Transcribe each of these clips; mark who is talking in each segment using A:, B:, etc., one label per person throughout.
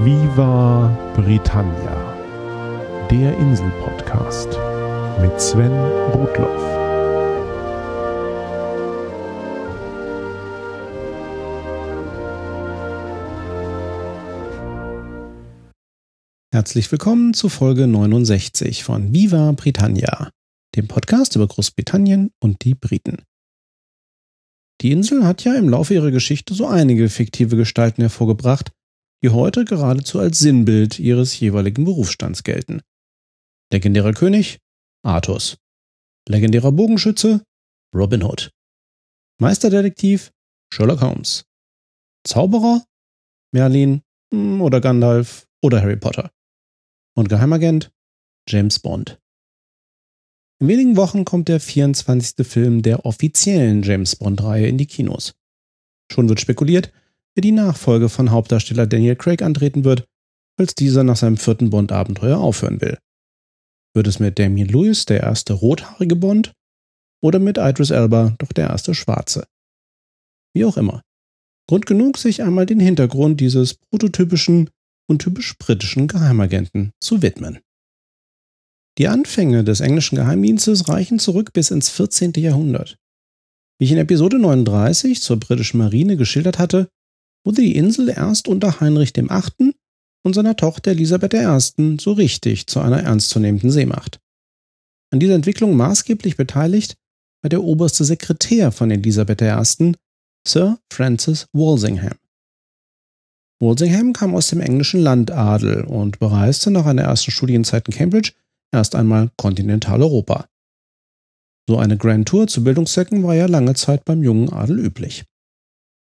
A: Viva Britannia, der Insel-Podcast mit Sven Rudloff.
B: Herzlich willkommen zu Folge 69 von Viva Britannia, dem Podcast über Großbritannien und die Briten. Die Insel hat ja im Laufe ihrer Geschichte so einige fiktive Gestalten hervorgebracht, die heute geradezu als Sinnbild ihres jeweiligen Berufsstands gelten. Legendärer König Artus. Legendärer Bogenschütze Robin Hood. Meisterdetektiv Sherlock Holmes. Zauberer Merlin hm, oder Gandalf oder Harry Potter. Und Geheimagent James Bond. In wenigen Wochen kommt der 24. Film der offiziellen James Bond-Reihe in die Kinos. Schon wird spekuliert, wer die Nachfolge von Hauptdarsteller Daniel Craig antreten wird, als dieser nach seinem vierten Bond-Abenteuer aufhören will. Wird es mit Damien Lewis der erste rothaarige Bond oder mit Idris Elba doch der erste schwarze? Wie auch immer. Grund genug, sich einmal den Hintergrund dieses prototypischen und typisch britischen Geheimagenten zu widmen. Die Anfänge des englischen Geheimdienstes reichen zurück bis ins 14. Jahrhundert. Wie ich in Episode 39 zur britischen Marine geschildert hatte, wurde die Insel erst unter Heinrich VIII. und seiner Tochter Elisabeth I. so richtig zu einer ernstzunehmenden Seemacht. An dieser Entwicklung maßgeblich beteiligt war der oberste Sekretär von Elisabeth I., Sir Francis Walsingham. Walsingham kam aus dem englischen Landadel und bereiste nach einer ersten Studienzeit in Cambridge erst einmal Kontinentaleuropa. So eine Grand Tour zu Bildungszwecken war ja lange Zeit beim jungen Adel üblich.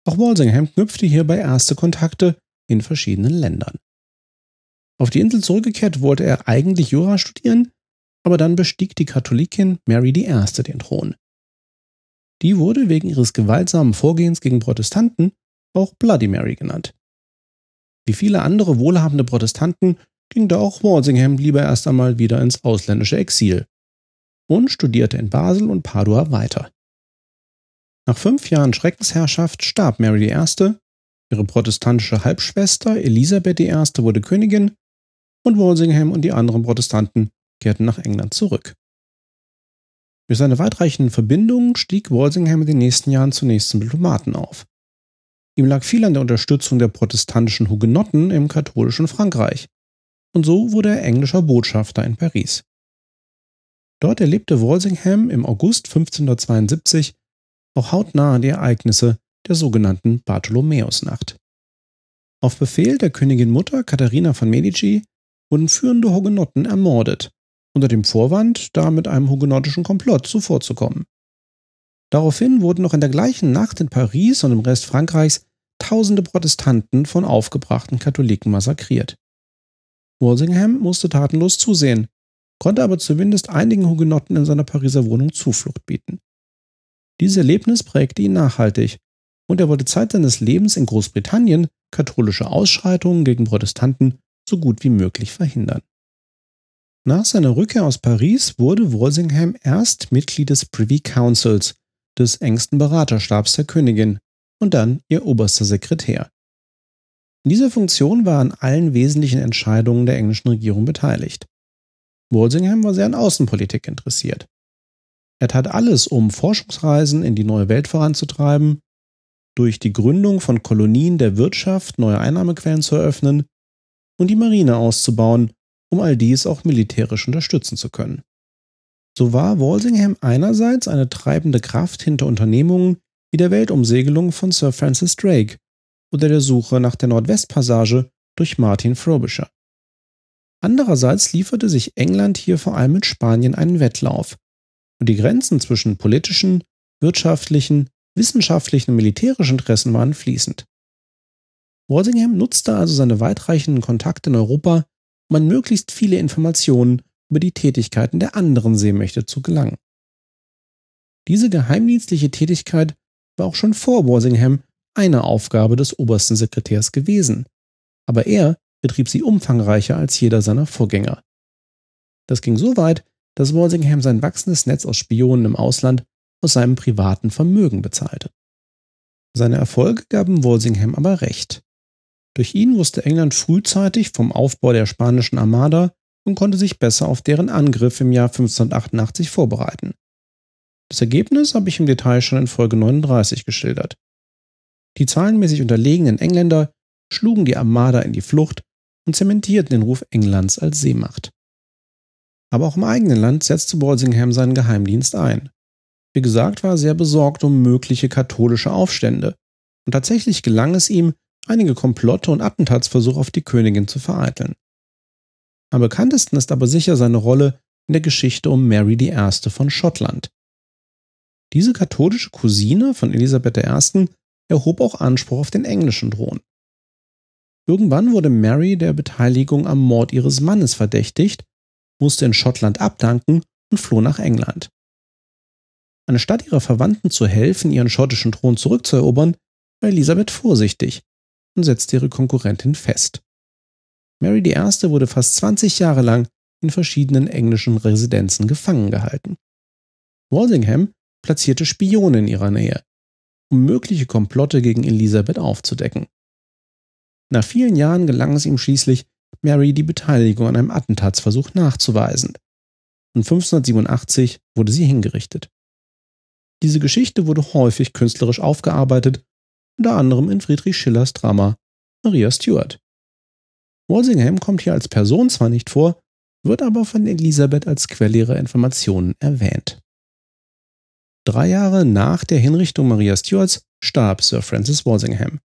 B: Auch Walsingham knüpfte hierbei erste Kontakte in verschiedenen Ländern. Auf die Insel zurückgekehrt wollte er eigentlich Jura studieren, aber dann bestieg die Katholikin Mary I. den Thron. Die wurde wegen ihres gewaltsamen Vorgehens gegen Protestanten auch Bloody Mary genannt. Wie viele andere wohlhabende Protestanten ging da auch Walsingham lieber erst einmal wieder ins ausländische Exil und studierte in Basel und Padua weiter. Nach fünf Jahren Schreckensherrschaft starb Mary I., ihre protestantische Halbschwester Elisabeth I. wurde Königin und Walsingham und die anderen Protestanten kehrten nach England zurück. Durch seine weitreichenden Verbindungen stieg Walsingham in den nächsten Jahren zunächst zum Diplomaten auf. Ihm lag viel an der Unterstützung der protestantischen Hugenotten im katholischen Frankreich, und so wurde er englischer Botschafter in Paris. Dort erlebte Walsingham im August 1572 auch hautnah die Ereignisse der sogenannten Bartholomäusnacht. Auf Befehl der Königin Mutter Katharina von Medici wurden führende Hugenotten ermordet, unter dem Vorwand, da mit einem hugenottischen Komplott zuvorzukommen. Daraufhin wurden noch in der gleichen Nacht in Paris und im Rest Frankreichs tausende Protestanten von aufgebrachten Katholiken massakriert. Walsingham musste tatenlos zusehen, konnte aber zumindest einigen Hugenotten in seiner Pariser Wohnung Zuflucht bieten. Dieses Erlebnis prägte ihn nachhaltig und er wollte Zeit seines Lebens in Großbritannien katholische Ausschreitungen gegen Protestanten so gut wie möglich verhindern. Nach seiner Rückkehr aus Paris wurde Walsingham erst Mitglied des Privy Councils, des engsten Beraterstabs der Königin, und dann ihr oberster Sekretär. In dieser Funktion war an allen wesentlichen Entscheidungen der englischen Regierung beteiligt. Walsingham war sehr an Außenpolitik interessiert. Er tat alles, um Forschungsreisen in die neue Welt voranzutreiben, durch die Gründung von Kolonien der Wirtschaft neue Einnahmequellen zu eröffnen und die Marine auszubauen, um all dies auch militärisch unterstützen zu können. So war Walsingham einerseits eine treibende Kraft hinter Unternehmungen wie der Weltumsegelung von Sir Francis Drake oder der Suche nach der Nordwestpassage durch Martin Frobisher. Andererseits lieferte sich England hier vor allem mit Spanien einen Wettlauf und die Grenzen zwischen politischen, wirtschaftlichen, wissenschaftlichen und militärischen Interessen waren fließend. Walsingham nutzte also seine weitreichenden Kontakte in Europa, um an möglichst viele Informationen über die Tätigkeiten der anderen Seemächte zu gelangen. Diese geheimdienstliche Tätigkeit war auch schon vor Walsingham eine Aufgabe des obersten Sekretärs gewesen, aber er betrieb sie umfangreicher als jeder seiner Vorgänger. Das ging so weit, dass Walsingham sein wachsendes Netz aus Spionen im Ausland aus seinem privaten Vermögen bezahlte. Seine Erfolge gaben Walsingham aber recht. Durch ihn wusste England frühzeitig vom Aufbau der spanischen Armada und konnte sich besser auf deren Angriff im Jahr 1588 vorbereiten. Das Ergebnis habe ich im Detail schon in Folge 39 geschildert. Die zahlenmäßig unterlegenen Engländer schlugen die Armada in die Flucht und zementierten den Ruf Englands als Seemacht. Aber auch im eigenen Land setzte Walsingham seinen Geheimdienst ein. Wie gesagt, war er sehr besorgt um mögliche katholische Aufstände, und tatsächlich gelang es ihm, einige Komplotte und Attentatsversuche auf die Königin zu vereiteln. Am bekanntesten ist aber sicher seine Rolle in der Geschichte um Mary I. von Schottland. Diese katholische Cousine von Elisabeth I. erhob auch Anspruch auf den englischen Thron. Irgendwann wurde Mary der Beteiligung am Mord ihres Mannes verdächtigt, musste in Schottland abdanken und floh nach England. Anstatt ihrer Verwandten zu helfen, ihren schottischen Thron zurückzuerobern, war Elisabeth vorsichtig und setzte ihre Konkurrentin fest. Mary I. wurde fast 20 Jahre lang in verschiedenen englischen Residenzen gefangen gehalten. Walsingham platzierte Spione in ihrer Nähe, um mögliche Komplotte gegen Elisabeth aufzudecken. Nach vielen Jahren gelang es ihm schließlich, Mary die Beteiligung an einem Attentatsversuch nachzuweisen. Und 1587 wurde sie hingerichtet. Diese Geschichte wurde häufig künstlerisch aufgearbeitet, unter anderem in Friedrich Schillers Drama Maria Stuart. Walsingham kommt hier als Person zwar nicht vor, wird aber von Elisabeth als Quelle ihrer Informationen erwähnt. Drei Jahre nach der Hinrichtung Maria Stuarts starb Sir Francis Walsingham.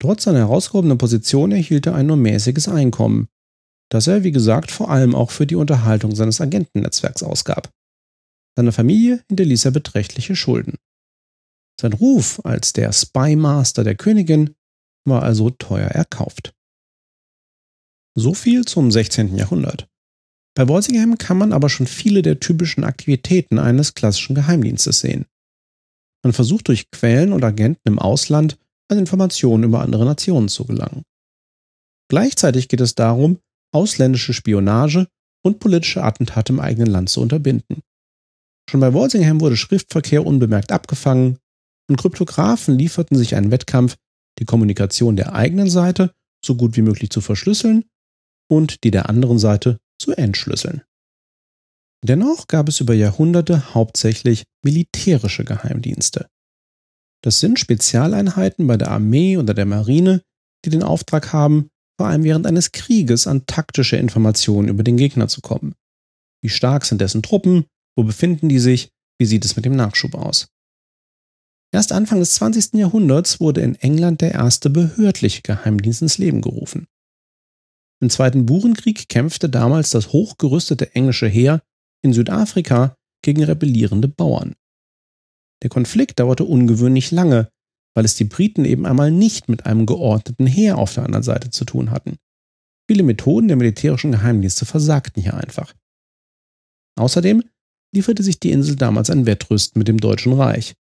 B: Trotz seiner herausgehobenen Position erhielt er ein nur mäßiges Einkommen, das er, wie gesagt, vor allem auch für die Unterhaltung seines Agentennetzwerks ausgab. Seine Familie hinterließ er beträchtliche Schulden. Sein Ruf als der Spymaster der Königin war also teuer erkauft. So viel zum 16. Jahrhundert. Bei Walsingham kann man aber schon viele der typischen Aktivitäten eines klassischen Geheimdienstes sehen. Man versucht durch Quellen und Agenten im Ausland an Informationen über andere Nationen zu gelangen. Gleichzeitig geht es darum, ausländische Spionage und politische Attentate im eigenen Land zu unterbinden. Schon bei Walsingham wurde Schriftverkehr unbemerkt abgefangen und Kryptografen lieferten sich einen Wettkampf, die Kommunikation der eigenen Seite so gut wie möglich zu verschlüsseln und die der anderen Seite zu entschlüsseln. Dennoch gab es über Jahrhunderte hauptsächlich militärische Geheimdienste. Das sind Spezialeinheiten bei der Armee oder der Marine, die den Auftrag haben, vor allem während eines Krieges an taktische Informationen über den Gegner zu kommen. Wie stark sind dessen Truppen? Wo befinden die sich? Wie sieht es mit dem Nachschub aus? Erst Anfang des 20. Jahrhunderts wurde in England der erste behördliche Geheimdienst ins Leben gerufen. Im Zweiten Burenkrieg kämpfte damals das hochgerüstete englische Heer in Südafrika gegen rebellierende Bauern. Der Konflikt dauerte ungewöhnlich lange, weil es die Briten eben einmal nicht mit einem geordneten Heer auf der anderen Seite zu tun hatten. Viele Methoden der militärischen Geheimdienste versagten hier einfach. Außerdem lieferte sich die Insel damals ein Wettrüsten mit dem Deutschen Reich.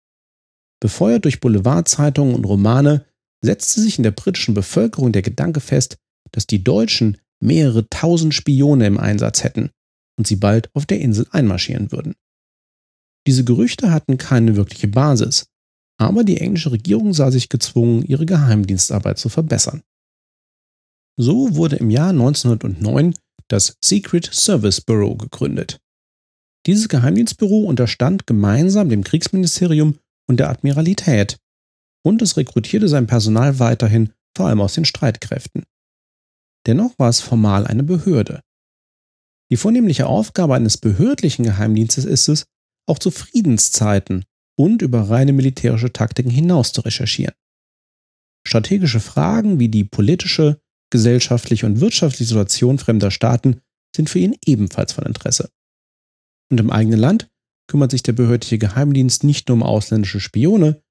B: Befeuert durch Boulevardzeitungen und Romane setzte sich in der britischen Bevölkerung der Gedanke fest, dass die Deutschen mehrere tausend Spione im Einsatz hätten und sie bald auf der Insel einmarschieren würden. Diese Gerüchte hatten keine wirkliche Basis, aber die englische Regierung sah sich gezwungen, ihre Geheimdienstarbeit zu verbessern. So wurde im Jahr 1909 das Secret Service Bureau gegründet. Dieses Geheimdienstbüro unterstand gemeinsam dem Kriegsministerium und der Admiralität und es rekrutierte sein Personal weiterhin vor allem aus den Streitkräften. Dennoch war es formal eine Behörde. Die vornehmliche Aufgabe eines behördlichen Geheimdienstes ist es, auch zu Friedenszeiten und über reine militärische Taktiken hinaus zu recherchieren. Strategische Fragen wie die politische, gesellschaftliche und wirtschaftliche Situation fremder Staaten sind für ihn ebenfalls von Interesse. Und im eigenen Land kümmert sich der behördliche Geheimdienst nicht nur um ausländische Spione,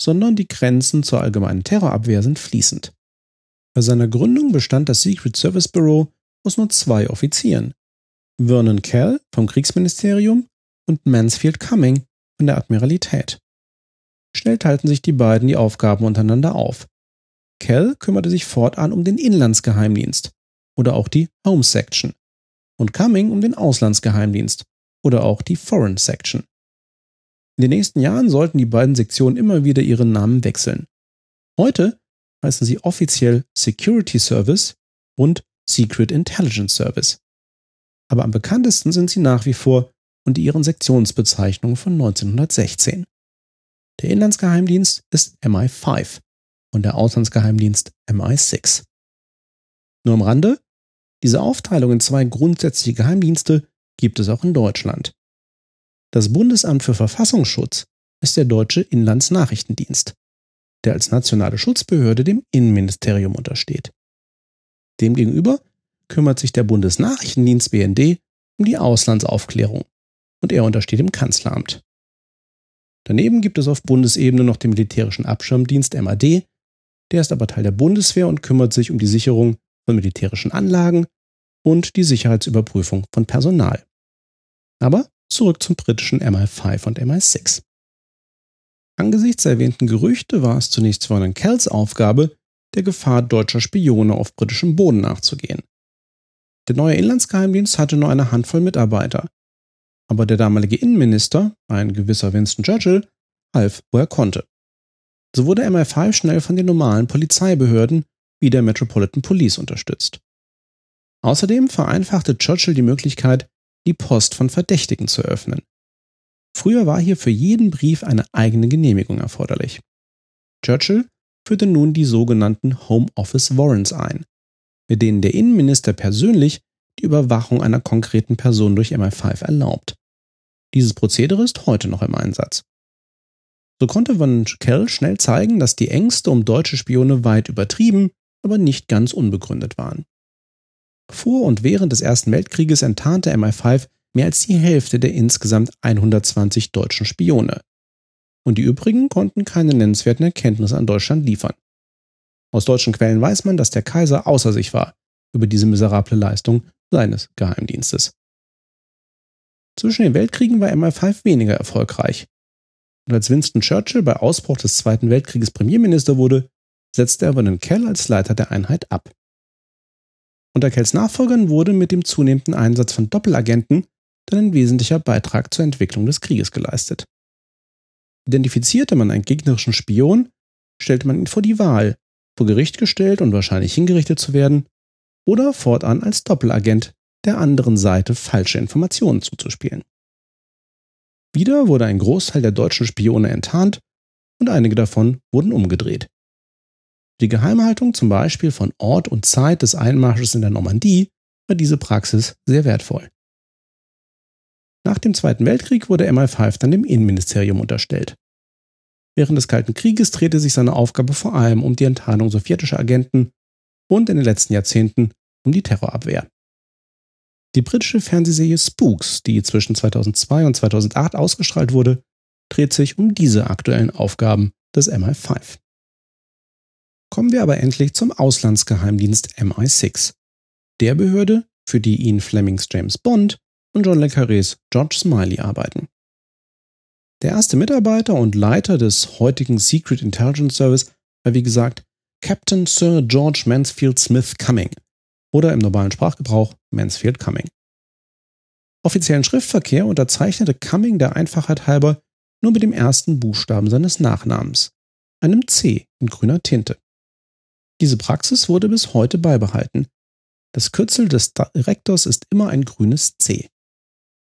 B: sondern die Grenzen zur allgemeinen Terrorabwehr sind fließend. Bei seiner Gründung bestand das Secret Service Bureau aus nur zwei Offizieren. Vernon Kell vom Kriegsministerium und Mansfield Cumming von der Admiralität. Schnell teilten sich die beiden die Aufgaben untereinander auf. Kell kümmerte sich fortan um den Inlandsgeheimdienst oder auch die Home Section und Cumming um den Auslandsgeheimdienst oder auch die Foreign Section. In den nächsten Jahren sollten die beiden Sektionen immer wieder ihren Namen wechseln. Heute heißen sie offiziell Security Service und Secret Intelligence Service. Aber am bekanntesten sind sie nach wie vor unter ihren Sektionsbezeichnungen von 1916. Der Inlandsgeheimdienst ist MI5 und der Auslandsgeheimdienst MI6. Nur am Rande, diese Aufteilung in zwei grundsätzliche Geheimdienste gibt es auch in Deutschland. Das Bundesamt für Verfassungsschutz ist der deutsche Inlandsnachrichtendienst, der als nationale Schutzbehörde dem Innenministerium untersteht. Demgegenüber kümmert sich der Bundesnachrichtendienst BND um die Auslandsaufklärung und er untersteht dem Kanzleramt. Daneben gibt es auf Bundesebene noch den militärischen Abschirmdienst MAD, der ist aber Teil der Bundeswehr und kümmert sich um die Sicherung von militärischen Anlagen und die Sicherheitsüberprüfung von Personal. Aber zurück zum britischen MI5 und MI6. Angesichts der erwähnten Gerüchte war es zunächst Vernon Kells Aufgabe, der Gefahr deutscher Spione auf britischem Boden nachzugehen. Der neue Inlandsgeheimdienst hatte nur eine Handvoll Mitarbeiter, aber der damalige Innenminister, ein gewisser Winston Churchill, half, wo er konnte. So wurde MI5 schnell von den normalen Polizeibehörden wie der Metropolitan Police unterstützt. Außerdem vereinfachte Churchill die Möglichkeit, die Post von Verdächtigen zu öffnen. Früher war hier für jeden Brief eine eigene Genehmigung erforderlich. Churchill führte nun die sogenannten Home Office Warrants ein, mit denen der Innenminister persönlich die Überwachung einer konkreten Person durch MI5 erlaubt. Dieses Prozedere ist heute noch im Einsatz. So konnte Van Kell schnell zeigen, dass die Ängste um deutsche Spione weit übertrieben, aber nicht ganz unbegründet waren. Vor und während des Ersten Weltkrieges enttarnte MI5 mehr als die Hälfte der insgesamt 120 deutschen Spione. Und die übrigen konnten keine nennenswerten Erkenntnisse an Deutschland liefern. Aus deutschen Quellen weiß man, dass der Kaiser außer sich war über diese miserable Leistung seines Geheimdienstes. Zwischen den Weltkriegen war MI5 weniger erfolgreich. Und als Winston Churchill bei Ausbruch des Zweiten Weltkrieges Premierminister wurde, setzte er Vernon Kell als Leiter der Einheit ab. Unter Kells Nachfolgern wurde mit dem zunehmenden Einsatz von Doppelagenten dann ein wesentlicher Beitrag zur Entwicklung des Krieges geleistet. Identifizierte man einen gegnerischen Spion, stellte man ihn vor die Wahl, vor Gericht gestellt und wahrscheinlich hingerichtet zu werden, oder fortan als Doppelagent der anderen Seite falsche Informationen zuzuspielen. Wieder wurde ein Großteil der deutschen Spione enttarnt und einige davon wurden umgedreht. Die Geheimhaltung zum Beispiel von Ort und Zeit des Einmarsches in der Normandie war diese Praxis sehr wertvoll. Nach dem Zweiten Weltkrieg wurde MI5 dann dem Innenministerium unterstellt. Während des Kalten Krieges drehte sich seine Aufgabe vor allem um die Enttarnung sowjetischer Agenten und in den letzten Jahrzehnten um die Terrorabwehr. Die britische Fernsehserie Spooks, die zwischen 2002 und 2008 ausgestrahlt wurde, dreht sich um diese aktuellen Aufgaben des MI5. Kommen wir aber endlich zum Auslandsgeheimdienst MI6, der Behörde, für die Ian Flemings James Bond und John Le Carrés George Smiley arbeiten. Der erste Mitarbeiter und Leiter des heutigen Secret Intelligence Service war wie gesagt Captain Sir George Mansfield Smith Cumming oder im normalen Sprachgebrauch Mansfield Cumming. Offiziellen Schriftverkehr unterzeichnete Cumming der Einfachheit halber nur mit dem ersten Buchstaben seines Nachnamens, einem C in grüner Tinte. Diese Praxis wurde bis heute beibehalten. Das Kürzel des Direktors ist immer ein grünes C.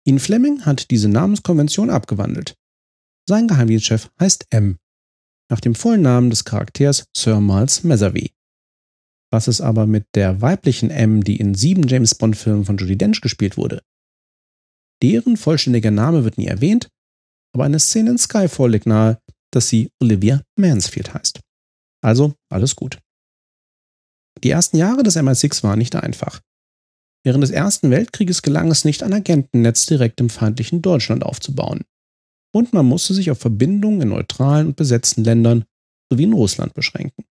B: Ian Fleming hat diese Namenskonvention abgewandelt. Sein Geheimdienstchef heißt M, nach dem vollen Namen des Charakters Sir Miles Messervy. Was ist aber mit der weiblichen M, die in sieben James Bond-Filmen von Judy Dench gespielt wurde? Deren vollständiger Name wird nie erwähnt, aber eine Szene in Skyfall liegt nahe, dass sie Olivia Mansfield heißt. Also alles gut. Die ersten Jahre des MI6 waren nicht einfach. Während des Ersten Weltkrieges gelang es nicht, ein Agentennetz direkt im feindlichen Deutschland aufzubauen. Und man musste sich auf Verbindungen in neutralen und besetzten Ländern sowie in Russland beschränken.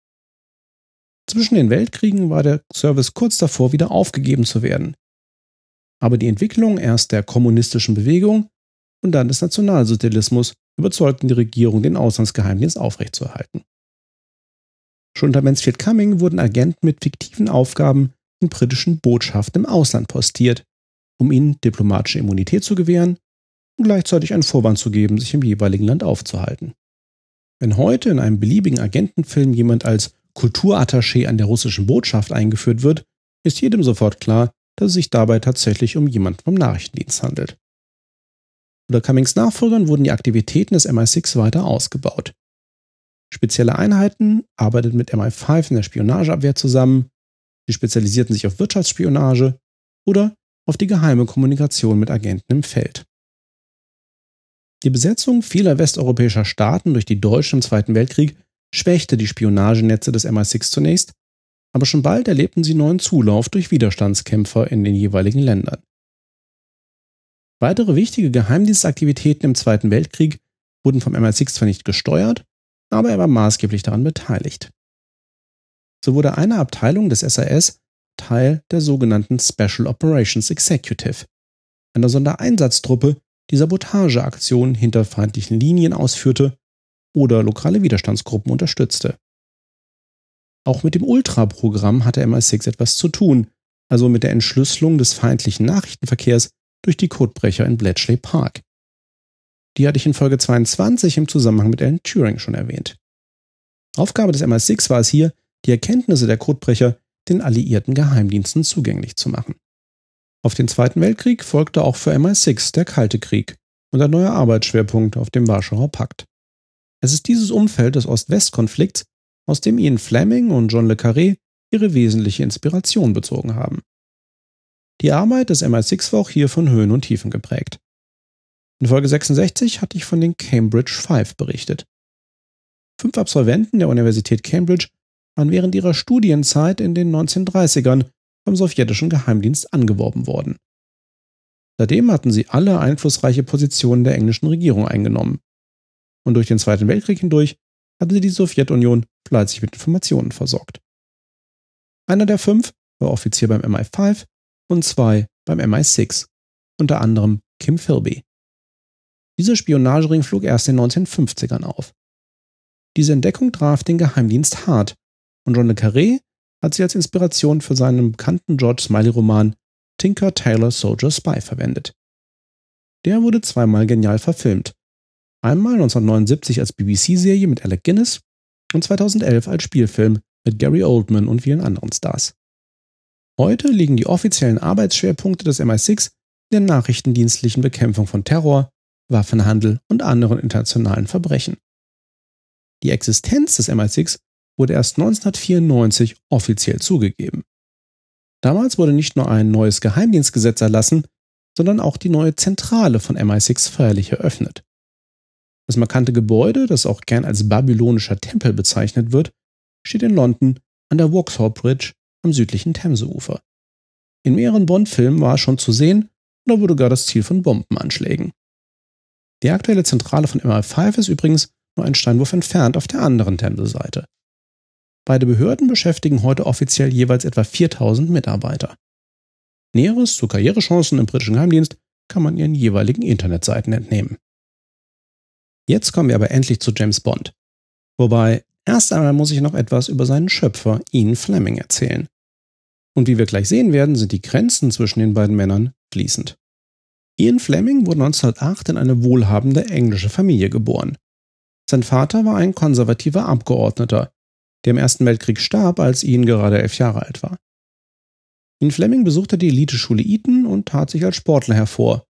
B: Zwischen den Weltkriegen war der Service kurz davor, wieder aufgegeben zu werden. Aber die Entwicklung erst der kommunistischen Bewegung und dann des Nationalsozialismus überzeugten die Regierung, den Auslandsgeheimdienst aufrechtzuerhalten. Schon unter Mansfield Cumming wurden Agenten mit fiktiven Aufgaben in britischen Botschaften im Ausland postiert, um ihnen diplomatische Immunität zu gewähren und gleichzeitig einen Vorwand zu geben, sich im jeweiligen Land aufzuhalten. Wenn heute in einem beliebigen Agentenfilm jemand als Kulturattaché an der russischen Botschaft eingeführt wird, ist jedem sofort klar, dass es sich dabei tatsächlich um jemanden vom Nachrichtendienst handelt. Unter Cummings Nachfolgern wurden die Aktivitäten des MI6 weiter ausgebaut. Spezielle Einheiten arbeiteten mit MI5 in der Spionageabwehr zusammen, sie spezialisierten sich auf Wirtschaftsspionage oder auf die geheime Kommunikation mit Agenten im Feld. Die Besetzung vieler westeuropäischer Staaten durch die Deutschen im Zweiten Weltkrieg schwächte die Spionagenetze des MI6 zunächst, aber schon bald erlebten sie neuen Zulauf durch Widerstandskämpfer in den jeweiligen Ländern. Weitere wichtige Geheimdienstaktivitäten im Zweiten Weltkrieg wurden vom MI6 zwar nicht gesteuert, aber er war maßgeblich daran beteiligt. So wurde eine Abteilung des SAS Teil der sogenannten Special Operations Executive, einer Sondereinsatztruppe, die Sabotageaktionen hinter feindlichen Linien ausführte oder lokale Widerstandsgruppen unterstützte. Auch mit dem Ultra-Programm hatte MI6 etwas zu tun, also mit der Entschlüsselung des feindlichen Nachrichtenverkehrs durch die Codebrecher in Bletchley Park. Die hatte ich in Folge 22 im Zusammenhang mit Alan Turing schon erwähnt. Aufgabe des MI6 war es hier, die Erkenntnisse der Codebrecher den alliierten Geheimdiensten zugänglich zu machen. Auf den Zweiten Weltkrieg folgte auch für MI6 der Kalte Krieg und ein neuer Arbeitsschwerpunkt auf dem Warschauer Pakt. Es ist dieses Umfeld des Ost-West-Konflikts, aus dem Ian Fleming und John le Carré ihre wesentliche Inspiration bezogen haben. Die Arbeit des MI6 war auch hier von Höhen und Tiefen geprägt. In Folge 66 hatte ich von den Cambridge Five berichtet. Fünf Absolventen der Universität Cambridge waren während ihrer Studienzeit in den 1930ern vom sowjetischen Geheimdienst angeworben worden. Seitdem hatten sie alle einflussreiche Positionen der englischen Regierung eingenommen. Und durch den Zweiten Weltkrieg hindurch hatte sie die Sowjetunion fleißig mit Informationen versorgt. Einer der fünf war Offizier beim MI5 und zwei beim MI6, unter anderem Kim Philby. Dieser Spionagering flog erst in den 1950ern auf. Diese Entdeckung traf den Geheimdienst hart und John le Carré hat sie als Inspiration für seinen bekannten George Smiley-Roman Tinker Tailor Soldier Spy verwendet. Der wurde zweimal genial verfilmt. Einmal 1979 als BBC-Serie mit Alec Guinness und 2011 als Spielfilm mit Gary Oldman und vielen anderen Stars. Heute liegen die offiziellen Arbeitsschwerpunkte des MI6 in der nachrichtendienstlichen Bekämpfung von Terror, Waffenhandel und anderen internationalen Verbrechen. Die Existenz des MI6 wurde erst 1994 offiziell zugegeben. Damals wurde nicht nur ein neues Geheimdienstgesetz erlassen, sondern auch die neue Zentrale von MI6 feierlich eröffnet. Das markante Gebäude, das auch gern als babylonischer Tempel bezeichnet wird, steht in London an der Vauxhall Bridge am südlichen Themseufer. In mehreren Bond-Filmen war es schon zu sehen oder wurde gar das Ziel von Bombenanschlägen. Die aktuelle Zentrale von MI5 ist übrigens nur ein Steinwurf entfernt auf der anderen Themse-Seite. Beide Behörden beschäftigen heute offiziell jeweils etwa 4000 Mitarbeiter. Näheres zu Karrierechancen im britischen Geheimdienst kann man ihren jeweiligen Internetseiten entnehmen. Jetzt kommen wir aber endlich zu James Bond. Wobei, erst einmal muss ich noch etwas über seinen Schöpfer Ian Fleming erzählen. Und wie wir gleich sehen werden, sind die Grenzen zwischen den beiden Männern fließend. Ian Fleming wurde 1908 in eine wohlhabende englische Familie geboren. Sein Vater war ein konservativer Abgeordneter, der im Ersten Weltkrieg starb, als Ian gerade elf Jahre alt war. Ian Fleming besuchte die Eliteschule Eton und tat sich als Sportler hervor,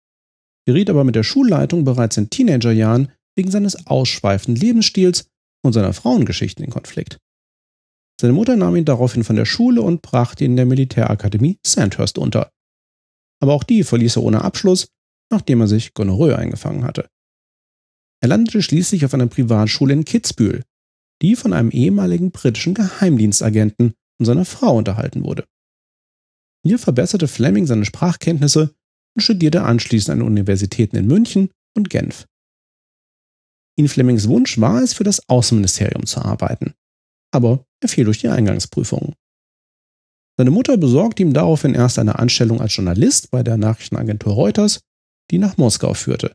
B: geriet aber mit der Schulleitung bereits in Teenagerjahren wegen seines ausschweifenden Lebensstils und seiner Frauengeschichten in Konflikt. Seine Mutter nahm ihn daraufhin von der Schule und brachte ihn in der Militärakademie Sandhurst unter. Aber auch die verließ er ohne Abschluss, nachdem er sich Gonorrhoe eingefangen hatte. Er landete schließlich auf einer Privatschule in Kitzbühel, die von einem ehemaligen britischen Geheimdienstagenten und seiner Frau unterhalten wurde. Hier verbesserte Fleming seine Sprachkenntnisse und studierte anschließend an Universitäten in München und Genf. In Flemings Wunsch war es, für das Außenministerium zu arbeiten, aber er fiel durch die Eingangsprüfungen. Seine Mutter besorgte ihm daraufhin erst eine Anstellung als Journalist bei der Nachrichtenagentur Reuters, die nach Moskau führte,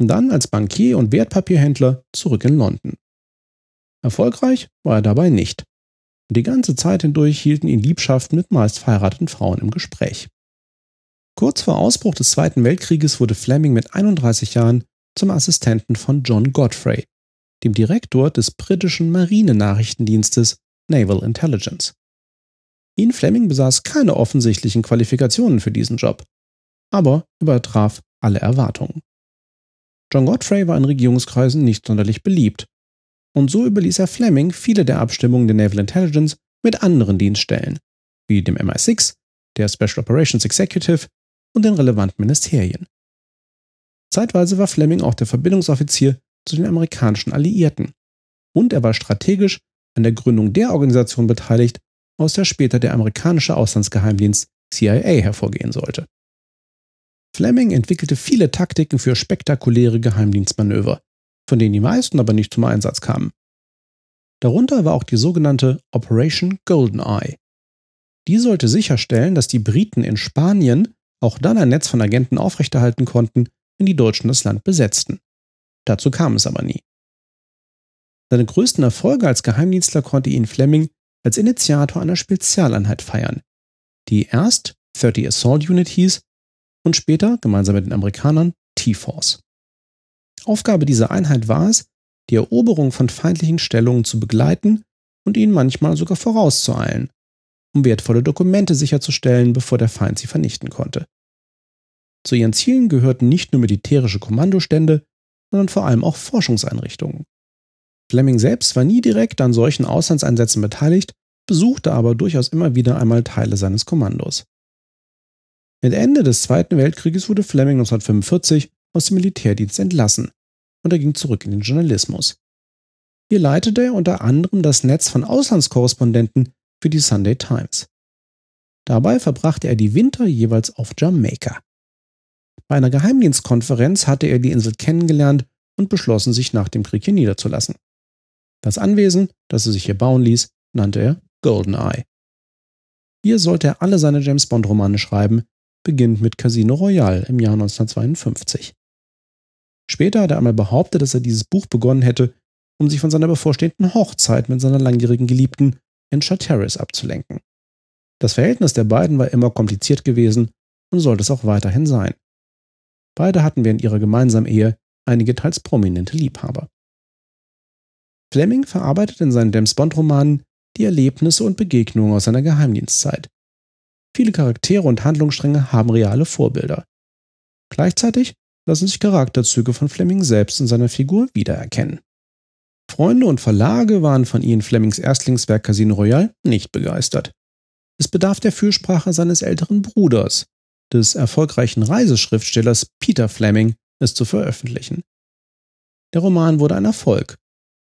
B: und dann als Bankier und Wertpapierhändler zurück in London. Erfolgreich war er dabei nicht. Die ganze Zeit hindurch hielten ihn Liebschaften mit meist verheirateten Frauen im Gespräch. Kurz vor Ausbruch des Zweiten Weltkrieges wurde Fleming mit 31 Jahren zum Assistenten von John Godfrey, dem Direktor des britischen Marinenachrichtendienstes Naval Intelligence. Ian Fleming besaß keine offensichtlichen Qualifikationen für diesen Job, aber übertraf alle Erwartungen. John Godfrey war in Regierungskreisen nicht sonderlich beliebt, und so überließ er Fleming viele der Abstimmungen der Naval Intelligence mit anderen Dienststellen, wie dem MI6, der Special Operations Executive und den relevanten Ministerien. Zeitweise war Fleming auch der Verbindungsoffizier zu den amerikanischen Alliierten und er war strategisch an der Gründung der Organisation beteiligt, aus der später der amerikanische Auslandsgeheimdienst CIA hervorgehen sollte. Fleming entwickelte viele Taktiken für spektakuläre Geheimdienstmanöver, von denen die meisten aber nicht zum Einsatz kamen. Darunter war auch die sogenannte Operation Goldeneye. Die sollte sicherstellen, dass die Briten in Spanien auch dann ein Netz von Agenten aufrechterhalten konnten, wenn die Deutschen das Land besetzten. Dazu kam es aber nie. Seine größten Erfolge als Geheimdienstler konnte ihn Fleming als Initiator einer Spezialeinheit feiern, die erst 30 Assault Unit hieß und später gemeinsam mit den Amerikanern T-Force. Aufgabe dieser Einheit war es, die Eroberung von feindlichen Stellungen zu begleiten und ihnen manchmal sogar vorauszueilen, um wertvolle Dokumente sicherzustellen, bevor der Feind sie vernichten konnte. Zu ihren Zielen gehörten nicht nur militärische Kommandostände, sondern vor allem auch Forschungseinrichtungen. Fleming selbst war nie direkt an solchen Auslandseinsätzen beteiligt, besuchte aber durchaus immer wieder einmal Teile seines Kommandos. Mit Ende des Zweiten Weltkrieges wurde Fleming 1945 aus dem Militärdienst entlassen und er ging zurück in den Journalismus. Hier leitete er unter anderem das Netz von Auslandskorrespondenten für die Sunday Times. Dabei verbrachte er die Winter jeweils auf Jamaika. Bei einer Geheimdienstkonferenz hatte er die Insel kennengelernt und beschlossen, sich nach dem Krieg hier niederzulassen. Das Anwesen, das er sich hier bauen ließ, nannte er Goldeneye. Hier sollte er alle seine James Bond-Romane schreiben, beginnend mit Casino Royale im Jahr 1952. Später hat er einmal behauptet, dass er dieses Buch begonnen hätte, um sich von seiner bevorstehenden Hochzeit mit seiner langjährigen Geliebten in Charteris abzulenken. Das Verhältnis der beiden war immer kompliziert gewesen und sollte es auch weiterhin sein. Beide hatten während ihrer gemeinsamen Ehe einige teils prominente Liebhaber. Fleming verarbeitet in seinen James Bond-Romanen die Erlebnisse und Begegnungen aus seiner Geheimdienstzeit. Viele Charaktere und Handlungsstränge haben reale Vorbilder. Gleichzeitig lassen sich Charakterzüge von Fleming selbst in seiner Figur wiedererkennen. Freunde und Verlage waren von Ian Flemings Erstlingswerk Casino Royale nicht begeistert. Es bedarf der Fürsprache seines älteren Bruders, des erfolgreichen Reiseschriftstellers Peter Fleming, es zu veröffentlichen. Der Roman wurde ein Erfolg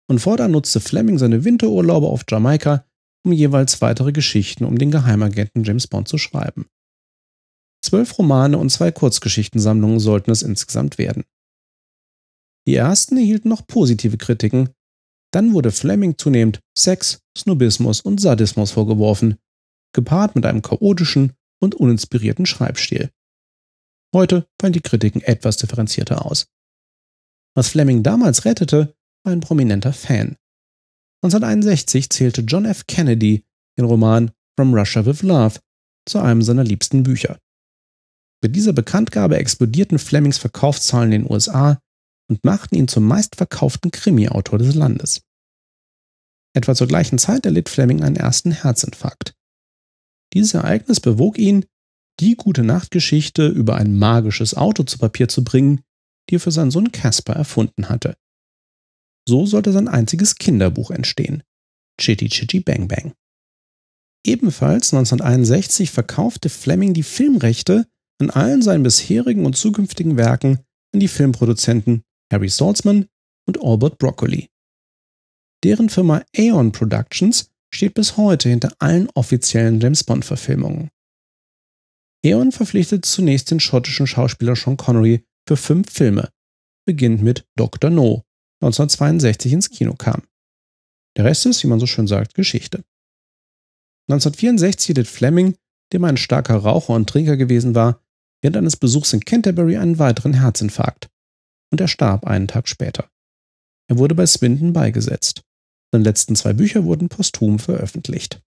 B: und fortan nutzte Fleming seine Winterurlaube auf Jamaika, um jeweils weitere Geschichten um den Geheimagenten James Bond zu schreiben. Zwölf Romane und zwei Kurzgeschichtensammlungen sollten es insgesamt werden. Die ersten erhielten noch positive Kritiken, dann wurde Fleming zunehmend Sex, Snobismus und Sadismus vorgeworfen, gepaart mit einem chaotischen und uninspirierten Schreibstil. Heute fallen die Kritiken etwas differenzierter aus. Was Fleming damals rettete, war ein prominenter Fan. 1961 zählte John F. Kennedy den Roman From Russia with Love zu einem seiner liebsten Bücher. Mit dieser Bekanntgabe explodierten Flemings Verkaufszahlen in den USA und machten ihn zum meistverkauften Krimi-Autor des Landes. Etwa zur gleichen Zeit erlitt Fleming einen ersten Herzinfarkt. Dieses Ereignis bewog ihn, die gute Nachtgeschichte über ein magisches Auto zu Papier zu bringen, die er für seinen Sohn Casper erfunden hatte. So sollte sein einziges Kinderbuch entstehen. Chitty Chitty Bang Bang. Ebenfalls 1961 verkaufte Fleming die Filmrechte an allen seinen bisherigen und zukünftigen Werken an die Filmproduzenten Harry Saltzman und Albert Broccoli. Deren Firma Aeon Productions steht bis heute hinter allen offiziellen James Bond-Verfilmungen. Aeon verpflichtet zunächst den schottischen Schauspieler Sean Connery für fünf Filme, beginnt mit Dr. No 1962 ins Kino kam. Der Rest ist, wie man so schön sagt, Geschichte. 1964 litt Fleming, dem ein starker Raucher und Trinker gewesen war, während eines Besuchs in Canterbury einen weiteren Herzinfarkt und er starb einen Tag später. Er wurde bei Swindon beigesetzt. Seine letzten zwei Bücher wurden posthum veröffentlicht.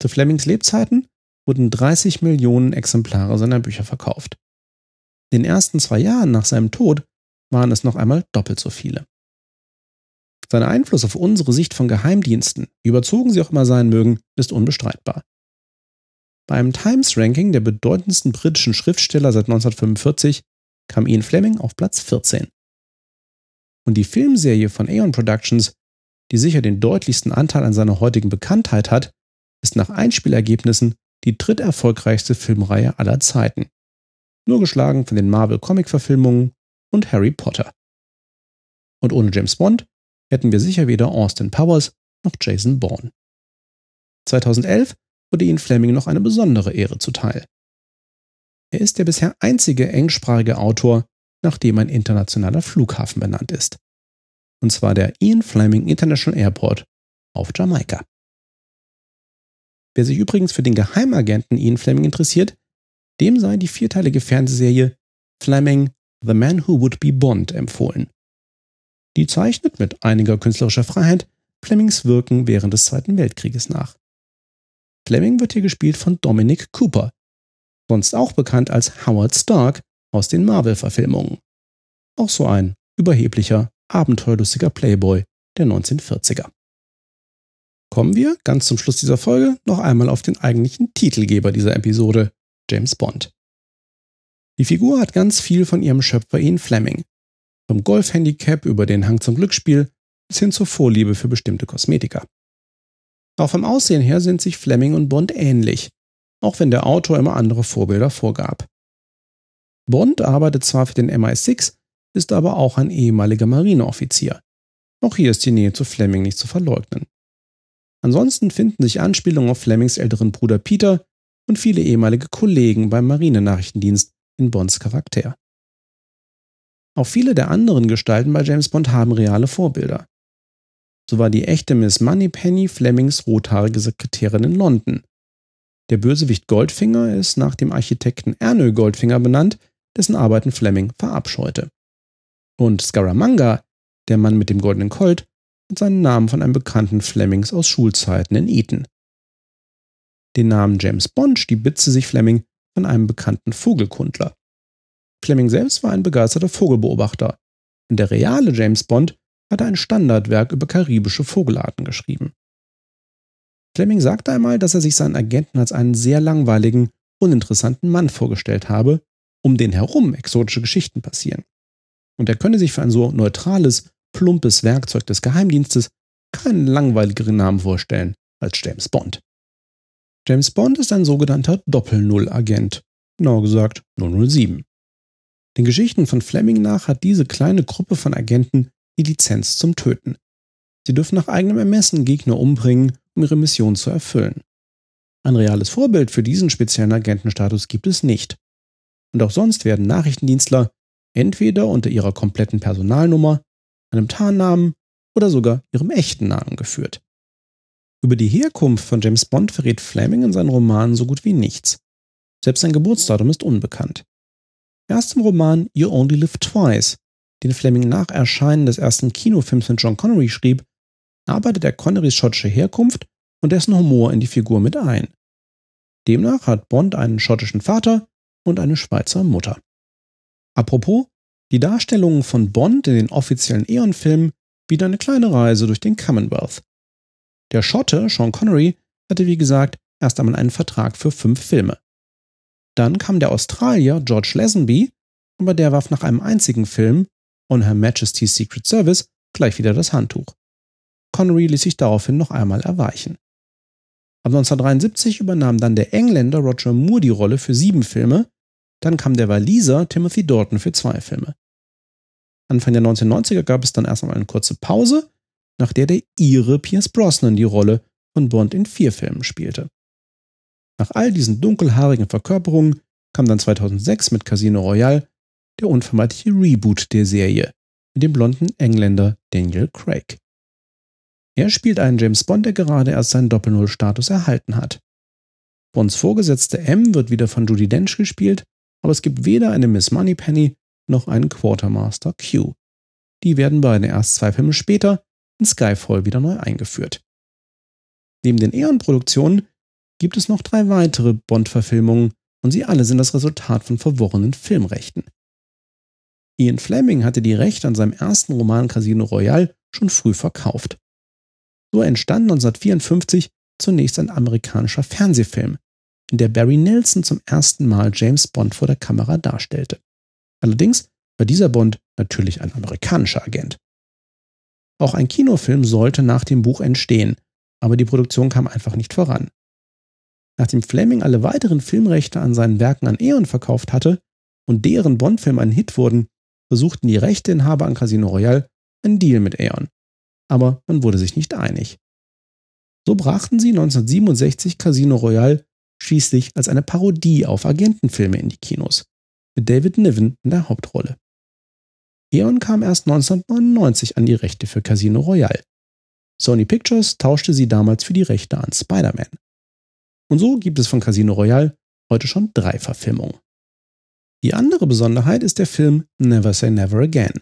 B: Zu Flemings Lebzeiten wurden 30 Millionen Exemplare seiner Bücher verkauft. In den ersten zwei Jahren nach seinem Tod waren es noch einmal doppelt so viele. Sein Einfluss auf unsere Sicht von Geheimdiensten, wie überzogen sie auch immer sein mögen, ist unbestreitbar. Beim Times-Ranking der bedeutendsten britischen Schriftsteller seit 1945 kam Ian Fleming auf Platz 14. Und die Filmserie von Aeon Productions, die sicher den deutlichsten Anteil an seiner heutigen Bekanntheit hat, ist nach Einspielergebnissen die dritterfolgreichste Filmreihe aller Zeiten. Nur geschlagen von den Marvel-Comic-Verfilmungen und Harry Potter. Und ohne James Bond hätten wir sicher weder Austin Powers noch Jason Bourne. 2011 wurde Ian Fleming noch eine besondere Ehre zuteil. Er ist der bisher einzige englischsprachige Autor, nach dem ein internationaler Flughafen benannt ist. Und zwar der Ian Fleming International Airport auf Jamaika. Wer sich übrigens für den Geheimagenten Ian Fleming interessiert, dem sei die vierteilige Fernsehserie Fleming The Man Who Would Be Bond empfohlen. Die zeichnet mit einiger künstlerischer Freiheit Flemings Wirken während des Zweiten Weltkrieges nach. Fleming wird hier gespielt von Dominic Cooper, sonst auch bekannt als Howard Stark aus den Marvel-Verfilmungen. Auch so ein überheblicher, abenteuerlustiger Playboy der 1940er. Kommen wir, ganz zum Schluss dieser Folge, noch einmal auf den eigentlichen Titelgeber dieser Episode, James Bond. Die Figur hat ganz viel von ihrem Schöpfer Ian Fleming. Vom Golfhandicap über den Hang zum Glücksspiel bis hin zur Vorliebe für bestimmte Kosmetika. Auch vom Aussehen her sind sich Fleming und Bond ähnlich, auch wenn der Autor immer andere Vorbilder vorgab. Bond arbeitet zwar für den MI6, ist aber auch ein ehemaliger Marineoffizier. Auch hier ist die Nähe zu Fleming nicht zu verleugnen. Ansonsten finden sich Anspielungen auf Flemings älteren Bruder Peter und viele ehemalige Kollegen beim Marinenachrichtendienst in Bonds Charakter. Auch viele der anderen Gestalten bei James Bond haben reale Vorbilder. So war die echte Miss Moneypenny Flemings rothaarige Sekretärin in London. Der Bösewicht Goldfinger ist nach dem Architekten Ernö Goldfinger benannt, dessen Arbeiten Fleming verabscheute. Und Scaramanga, der Mann mit dem goldenen Colt, hat seinen Namen von einem bekannten Flemings aus Schulzeiten in Eton. Den Namen James Bond stibitzte sich Fleming von einem bekannten Vogelkundler. Fleming selbst war ein begeisterter Vogelbeobachter und der reale James Bond hatte ein Standardwerk über karibische Vogelarten geschrieben. Fleming sagte einmal, dass er sich seinen Agenten als einen sehr langweiligen, uninteressanten Mann vorgestellt habe, um den herum exotische Geschichten passieren. Und er könne sich für ein so neutrales, plumpes Werkzeug des Geheimdienstes keinen langweiligeren Namen vorstellen als James Bond. James Bond ist ein sogenannter Doppel-Null-Agent, genauer gesagt 007. Den Geschichten von Fleming nach hat diese kleine Gruppe von Agenten die Lizenz zum Töten. Sie dürfen nach eigenem Ermessen Gegner umbringen, um ihre Mission zu erfüllen. Ein reales Vorbild für diesen speziellen Agentenstatus gibt es nicht. Und auch sonst werden Nachrichtendienstler entweder unter ihrer kompletten Personalnummer, einem Tarnnamen oder sogar ihrem echten Namen geführt. Über die Herkunft von James Bond verrät Fleming in seinen Romanen so gut wie nichts. Selbst sein Geburtsdatum ist unbekannt. Erst im Roman You Only Live Twice den Fleming nach Erscheinen des ersten Kinofilms mit John Connery schrieb, arbeitet er Connerys schottische Herkunft und dessen Humor in die Figur mit ein. Demnach hat Bond einen schottischen Vater und eine Schweizer Mutter. Apropos, die Darstellungen von Bond in den offiziellen Eon-Filmen wieder eine kleine Reise durch den Commonwealth. Der Schotte, Sean Connery, hatte wie gesagt erst einmal einen Vertrag für fünf Filme. Dann kam der Australier George Lazenby, aber der warf nach einem einzigen Film, On Her Majesty's Secret Service gleich wieder das Handtuch. Connery ließ sich daraufhin noch einmal erweichen. Ab 1973 übernahm dann der Engländer Roger Moore die Rolle für sieben Filme, dann kam der Waliser Timothy Dorton für zwei Filme. Anfang der 1990er gab es dann erstmal eine kurze Pause, nach der der Ire Pierce Brosnan die Rolle von Bond in vier Filmen spielte. Nach all diesen dunkelhaarigen Verkörperungen kam dann 2006 mit Casino Royale der unvermeidliche Reboot der Serie mit dem blonden Engländer Daniel Craig. Er spielt einen James Bond, der gerade erst seinen Doppel-Null-Status erhalten hat. Bonds Vorgesetzte M wird wieder von Judy Dench gespielt, aber es gibt weder eine Miss Moneypenny noch einen Quartermaster Q. Die werden beide erst zwei Filme später in Skyfall wieder neu eingeführt. Neben den Eon-Produktionen gibt es noch drei weitere Bond-Verfilmungen und sie alle sind das Resultat von verworrenen Filmrechten. Ian Fleming hatte die Rechte an seinem ersten Roman Casino Royale schon früh verkauft. So entstand 1954 zunächst ein amerikanischer Fernsehfilm, in der Barry Nelson zum ersten Mal James Bond vor der Kamera darstellte. Allerdings war dieser Bond natürlich ein amerikanischer Agent. Auch ein Kinofilm sollte nach dem Buch entstehen, aber die Produktion kam einfach nicht voran. Nachdem Fleming alle weiteren Filmrechte an seinen Werken an Eon verkauft hatte und deren Bond-Film ein Hit wurden, versuchten die Rechteinhaber an Casino Royale einen Deal mit Aeon. Aber man wurde sich nicht einig. So brachten sie 1967 Casino Royale schließlich als eine Parodie auf Agentenfilme in die Kinos, mit David Niven in der Hauptrolle. Eon kam erst 1999 an die Rechte für Casino Royale. Sony Pictures tauschte sie damals für die Rechte an Spider-Man. Und so gibt es von Casino Royale heute schon drei Verfilmungen. Die andere Besonderheit ist der Film Never Say Never Again.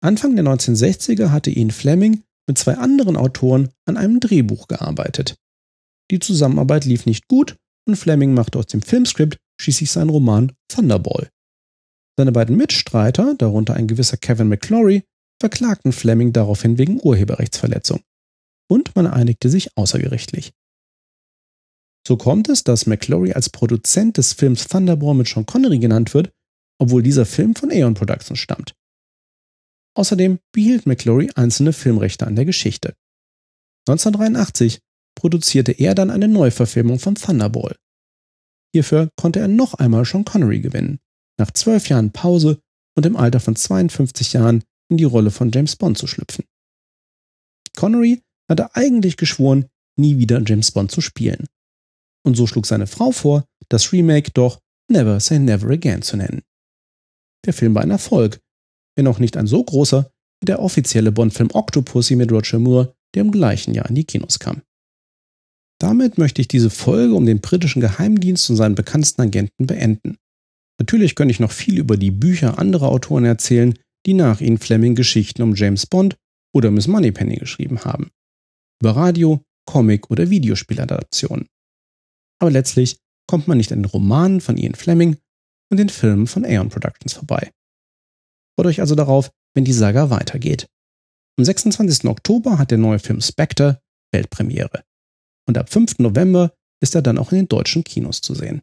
B: Anfang der 1960er hatte Ian Fleming mit zwei anderen Autoren an einem Drehbuch gearbeitet. Die Zusammenarbeit lief nicht gut und Fleming machte aus dem Filmskript schließlich seinen Roman Thunderball. Seine beiden Mitstreiter, darunter ein gewisser Kevin McClory, verklagten Fleming daraufhin wegen Urheberrechtsverletzung. Und man einigte sich außergerichtlich. So kommt es, dass McClory als Produzent des Films Thunderball mit Sean Connery genannt wird, obwohl dieser Film von Aeon Productions stammt. Außerdem behielt McClory einzelne Filmrechte an der Geschichte. 1983 produzierte er dann eine Neuverfilmung von Thunderball. Hierfür konnte er noch einmal Sean Connery gewinnen, nach zwölf Jahren Pause und im Alter von 52 Jahren in die Rolle von James Bond zu schlüpfen. Connery hatte eigentlich geschworen, nie wieder James Bond zu spielen und so schlug seine Frau vor, das Remake doch Never Say Never Again zu nennen. Der Film war ein Erfolg, wenn auch nicht ein so großer wie der offizielle Bond-Film Octopussy mit Roger Moore, der im gleichen Jahr in die Kinos kam. Damit möchte ich diese Folge um den britischen Geheimdienst und seinen bekanntesten Agenten beenden. Natürlich könnte ich noch viel über die Bücher anderer Autoren erzählen, die nach ihnen Fleming Geschichten um James Bond oder Miss Moneypenny geschrieben haben. Über Radio, Comic oder Videospieladaptionen aber letztlich kommt man nicht an den Romanen von Ian Fleming und den Filmen von Aeon Productions vorbei. Freut euch also darauf, wenn die Saga weitergeht. Am 26. Oktober hat der neue Film Spectre Weltpremiere. Und ab 5. November ist er dann auch in den deutschen Kinos zu sehen.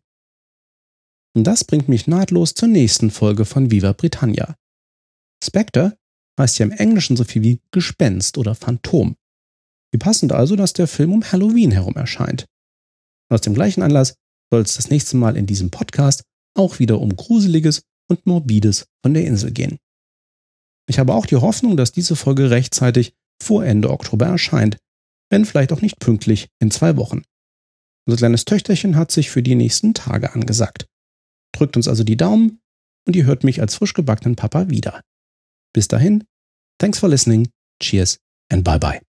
B: Und das bringt mich nahtlos zur nächsten Folge von Viva Britannia. Spectre heißt ja im Englischen so viel wie Gespenst oder Phantom. Wie passend also, dass der Film um Halloween herum erscheint. Aus dem gleichen Anlass soll es das nächste Mal in diesem Podcast auch wieder um Gruseliges und Morbides von der Insel gehen. Ich habe auch die Hoffnung, dass diese Folge rechtzeitig vor Ende Oktober erscheint, wenn vielleicht auch nicht pünktlich in zwei Wochen. Unser kleines Töchterchen hat sich für die nächsten Tage angesagt. Drückt uns also die Daumen und ihr hört mich als frisch gebackenen Papa wieder. Bis dahin, thanks for listening, cheers and bye bye.